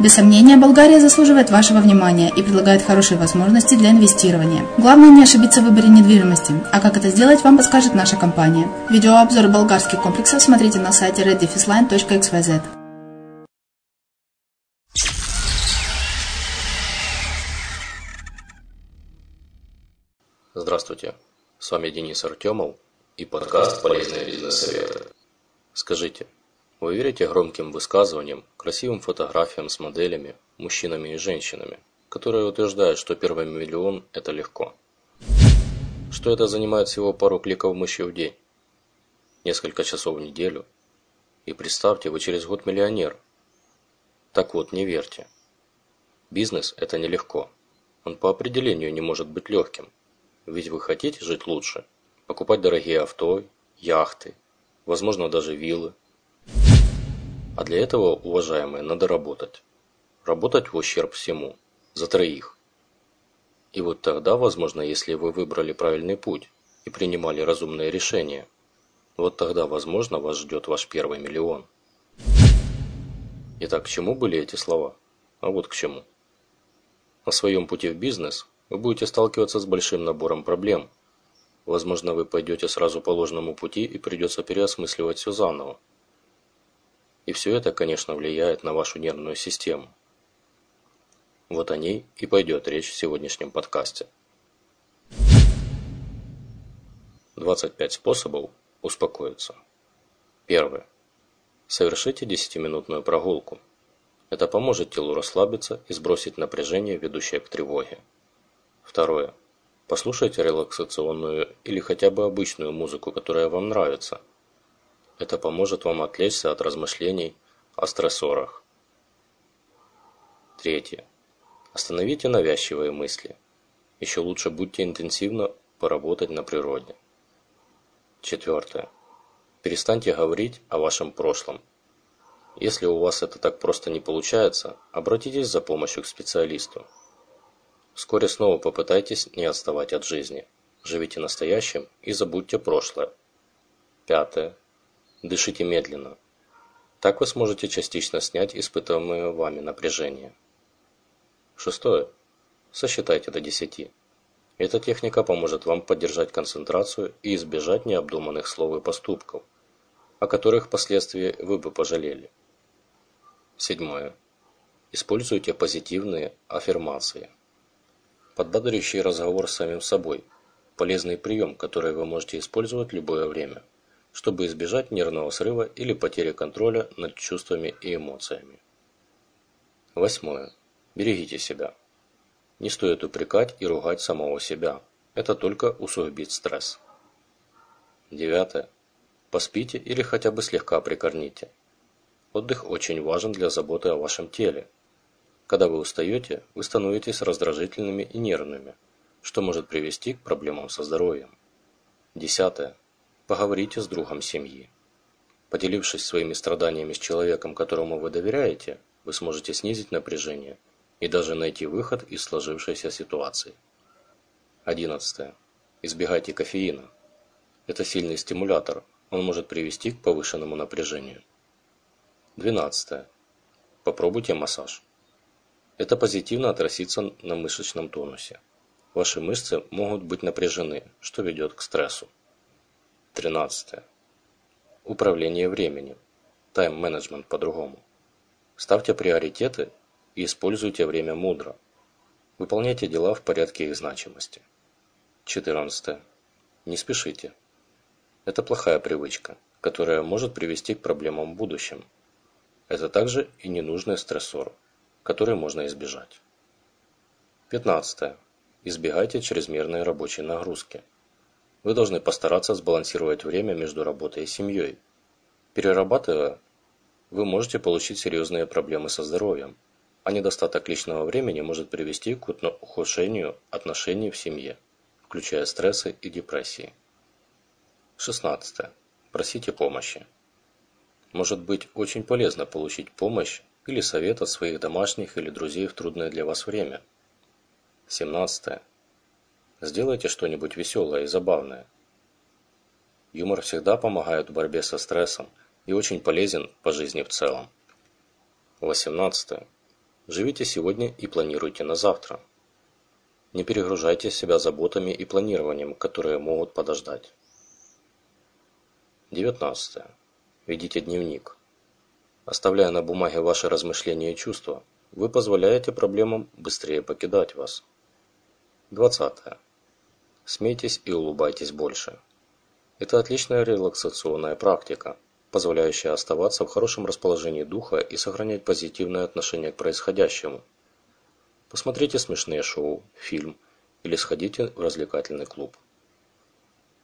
Без сомнения, Болгария заслуживает вашего внимания и предлагает хорошие возможности для инвестирования. Главное не ошибиться в выборе недвижимости, а как это сделать, вам подскажет наша компания. Видеообзор болгарских комплексов смотрите на сайте reddefisline.xyz. Здравствуйте, с вами Денис Артемов и подкаст «Полезные бизнес-советы». Скажите, вы верите громким высказываниям, красивым фотографиям с моделями, мужчинами и женщинами? которая утверждает, что первый миллион – это легко. Что это занимает всего пару кликов мыши в день, несколько часов в неделю. И представьте, вы через год миллионер. Так вот, не верьте. Бизнес – это нелегко. Он по определению не может быть легким. Ведь вы хотите жить лучше, покупать дорогие авто, яхты, возможно даже виллы. А для этого, уважаемые, надо работать. Работать в ущерб всему, за троих. И вот тогда, возможно, если вы выбрали правильный путь и принимали разумные решения, вот тогда, возможно, вас ждет ваш первый миллион. Итак, к чему были эти слова? А вот к чему. На своем пути в бизнес вы будете сталкиваться с большим набором проблем. Возможно, вы пойдете сразу по ложному пути и придется переосмысливать все заново. И все это, конечно, влияет на вашу нервную систему. Вот о ней и пойдет речь в сегодняшнем подкасте. 25 способов успокоиться. Первое. Совершите 10-минутную прогулку. Это поможет телу расслабиться и сбросить напряжение, ведущее к тревоге. Второе. Послушайте релаксационную или хотя бы обычную музыку, которая вам нравится. Это поможет вам отвлечься от размышлений о стрессорах. Третье. Остановите навязчивые мысли. Еще лучше будьте интенсивно поработать на природе. Четвертое. Перестаньте говорить о вашем прошлом. Если у вас это так просто не получается, обратитесь за помощью к специалисту. Вскоре снова попытайтесь не отставать от жизни. Живите настоящим и забудьте прошлое. Пятое. Дышите медленно. Так вы сможете частично снять испытываемое вами напряжение. Шестое. Сосчитайте до 10. Эта техника поможет вам поддержать концентрацию и избежать необдуманных слов и поступков, о которых впоследствии вы бы пожалели. Седьмое. Используйте позитивные аффирмации. Подбодрящий разговор с самим собой – полезный прием, который вы можете использовать любое время, чтобы избежать нервного срыва или потери контроля над чувствами и эмоциями. Восьмое. Берегите себя. Не стоит упрекать и ругать самого себя. Это только усугубит стресс. Девятое. Поспите или хотя бы слегка прикорните. Отдых очень важен для заботы о вашем теле, когда вы устаете, вы становитесь раздражительными и нервными, что может привести к проблемам со здоровьем. Десятое. Поговорите с другом семьи. Поделившись своими страданиями с человеком, которому вы доверяете, вы сможете снизить напряжение и даже найти выход из сложившейся ситуации. Одиннадцатое. Избегайте кофеина. Это сильный стимулятор, он может привести к повышенному напряжению. Двенадцатое. Попробуйте массаж. Это позитивно отразится на мышечном тонусе. Ваши мышцы могут быть напряжены, что ведет к стрессу. 13. Управление временем. Тайм-менеджмент по-другому. Ставьте приоритеты и используйте время мудро. Выполняйте дела в порядке их значимости. 14. Не спешите. Это плохая привычка, которая может привести к проблемам в будущем. Это также и ненужный стрессор, который можно избежать. 15. Избегайте чрезмерной рабочей нагрузки. Вы должны постараться сбалансировать время между работой и семьей. Перерабатывая, вы можете получить серьезные проблемы со здоровьем, а недостаток личного времени может привести к ухудшению отношений в семье, включая стрессы и депрессии. 16. Просите помощи. Может быть очень полезно получить помощь или совет от своих домашних или друзей в трудное для вас время. 17. Сделайте что-нибудь веселое и забавное. Юмор всегда помогает в борьбе со стрессом и очень полезен по жизни в целом. 18. Живите сегодня и планируйте на завтра. Не перегружайте себя заботами и планированием, которые могут подождать. 19. Ведите дневник. Оставляя на бумаге ваши размышления и чувства, вы позволяете проблемам быстрее покидать вас. 20. Смейтесь и улыбайтесь больше. Это отличная релаксационная практика, позволяющая оставаться в хорошем расположении духа и сохранять позитивное отношение к происходящему. Посмотрите смешные шоу, фильм или сходите в развлекательный клуб.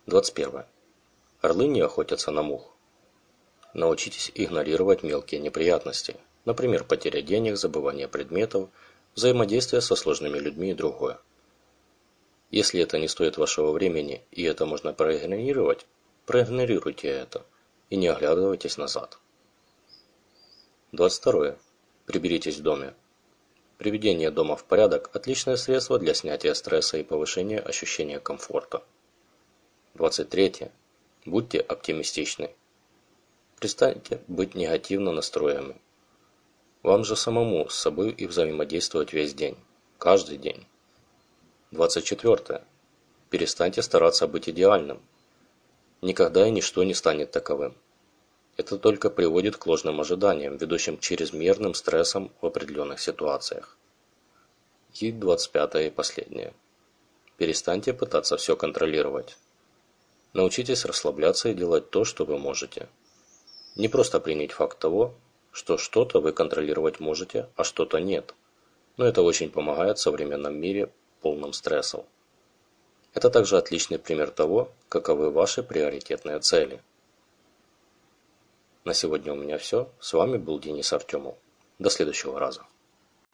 21. Орлы не охотятся на мух. Научитесь игнорировать мелкие неприятности, например, потеря денег, забывание предметов, взаимодействие со сложными людьми и другое. Если это не стоит вашего времени и это можно проигнорировать, проигнорируйте это и не оглядывайтесь назад. 22. Приберитесь в доме. Приведение дома в порядок – отличное средство для снятия стресса и повышения ощущения комфорта. 23. Будьте оптимистичны. Перестаньте быть негативно настроенными. Вам же самому с собой и взаимодействовать весь день, каждый день. 24. Перестаньте стараться быть идеальным. Никогда и ничто не станет таковым. Это только приводит к ложным ожиданиям, ведущим к чрезмерным стрессам в определенных ситуациях. И 25 и последнее. Перестаньте пытаться все контролировать. Научитесь расслабляться и делать то, что вы можете. Не просто принять факт того, что что-то вы контролировать можете, а что-то нет. Но это очень помогает в современном мире полном стрессов. Это также отличный пример того, каковы ваши приоритетные цели. На сегодня у меня все. С вами был Денис Артемов. До следующего раза.